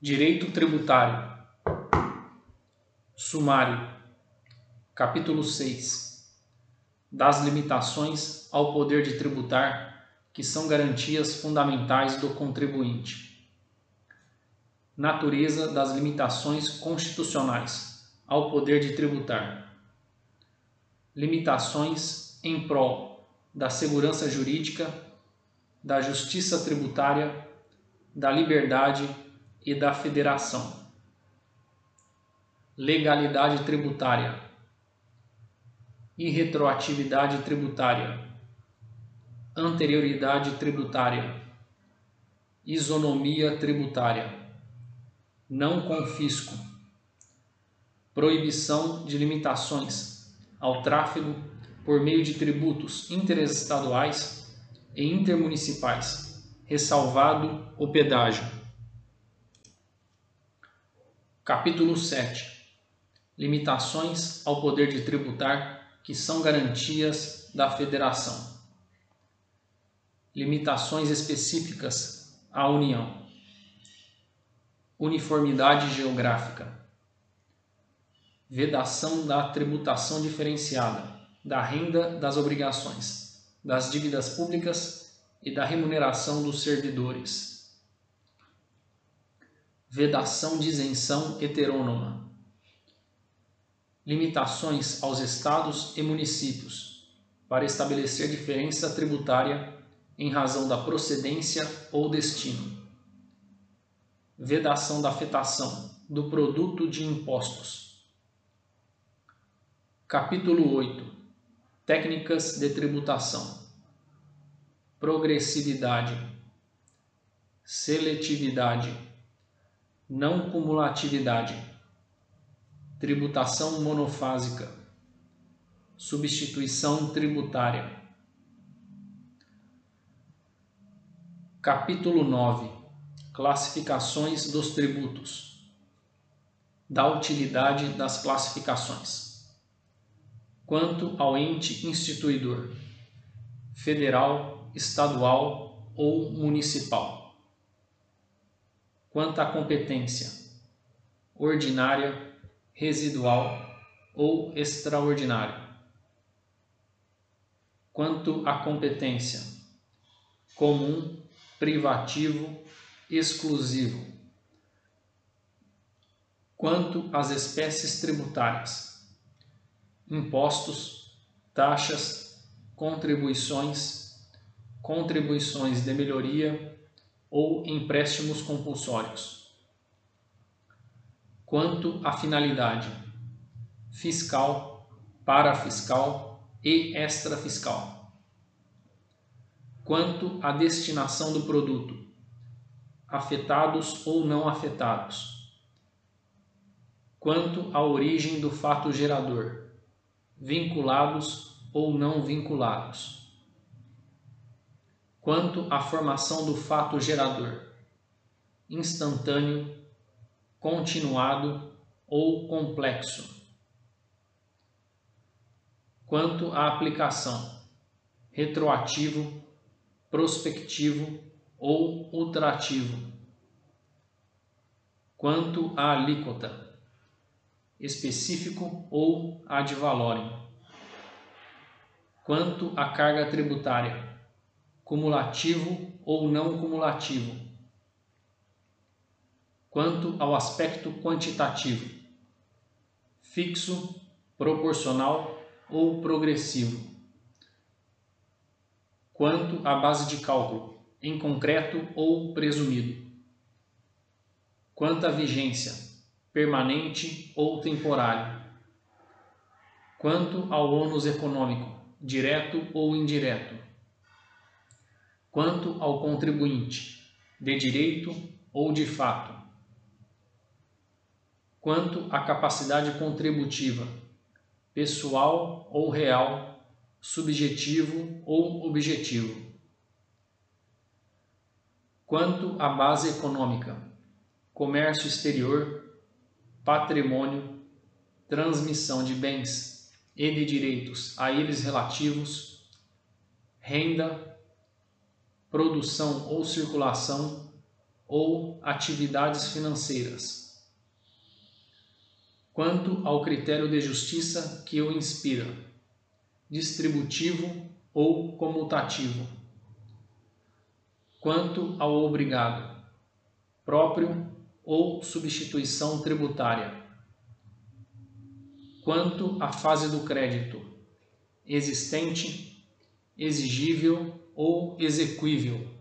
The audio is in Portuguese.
Direito Tributário. Sumário. Capítulo 6. Das limitações ao poder de tributar, que são garantias fundamentais do contribuinte. Natureza das limitações constitucionais ao poder de tributar. Limitações em prol da segurança jurídica, da justiça tributária, da liberdade e da Federação. Legalidade tributária. Irretroatividade tributária. Anterioridade tributária. Isonomia tributária. Não confisco. Proibição de limitações ao tráfego por meio de tributos interestaduais e intermunicipais, ressalvado o pedágio. Capítulo 7 Limitações ao poder de tributar que são garantias da Federação. Limitações específicas à União. Uniformidade geográfica. Vedação da tributação diferenciada, da renda das obrigações, das dívidas públicas e da remuneração dos servidores vedação de isenção heterônoma, limitações aos estados e municípios para estabelecer diferença tributária em razão da procedência ou destino, vedação da afetação do produto de impostos. Capítulo 8 Técnicas de tributação, progressividade, seletividade não cumulatividade, tributação monofásica, substituição tributária. Capítulo 9 Classificações dos tributos. Da utilidade das classificações. Quanto ao ente instituidor, federal, estadual ou municipal quanto à competência ordinária, residual ou extraordinária. Quanto à competência comum, privativo, exclusivo. Quanto às espécies tributárias, impostos, taxas, contribuições, contribuições de melhoria, ou empréstimos compulsórios. Quanto à finalidade fiscal, parafiscal e extrafiscal. Quanto à destinação do produto, afetados ou não afetados. Quanto à origem do fato gerador, vinculados ou não vinculados quanto à formação do fato gerador, instantâneo, continuado ou complexo. Quanto à aplicação, retroativo, prospectivo ou ultrativo. Quanto à alíquota, específico ou ad valorem. Quanto à carga tributária, cumulativo ou não cumulativo. Quanto ao aspecto quantitativo, fixo, proporcional ou progressivo. Quanto à base de cálculo, em concreto ou presumido. Quanto à vigência, permanente ou temporário. Quanto ao ônus econômico, direto ou indireto quanto ao contribuinte, de direito ou de fato, quanto à capacidade contributiva, pessoal ou real, subjetivo ou objetivo, quanto à base econômica, comércio exterior, patrimônio, transmissão de bens e de direitos a eles relativos, renda produção ou circulação, ou atividades financeiras. Quanto ao critério de justiça que o inspira, distributivo ou comutativo. Quanto ao obrigado, próprio ou substituição tributária. Quanto à fase do crédito, existente, exigível ou exequível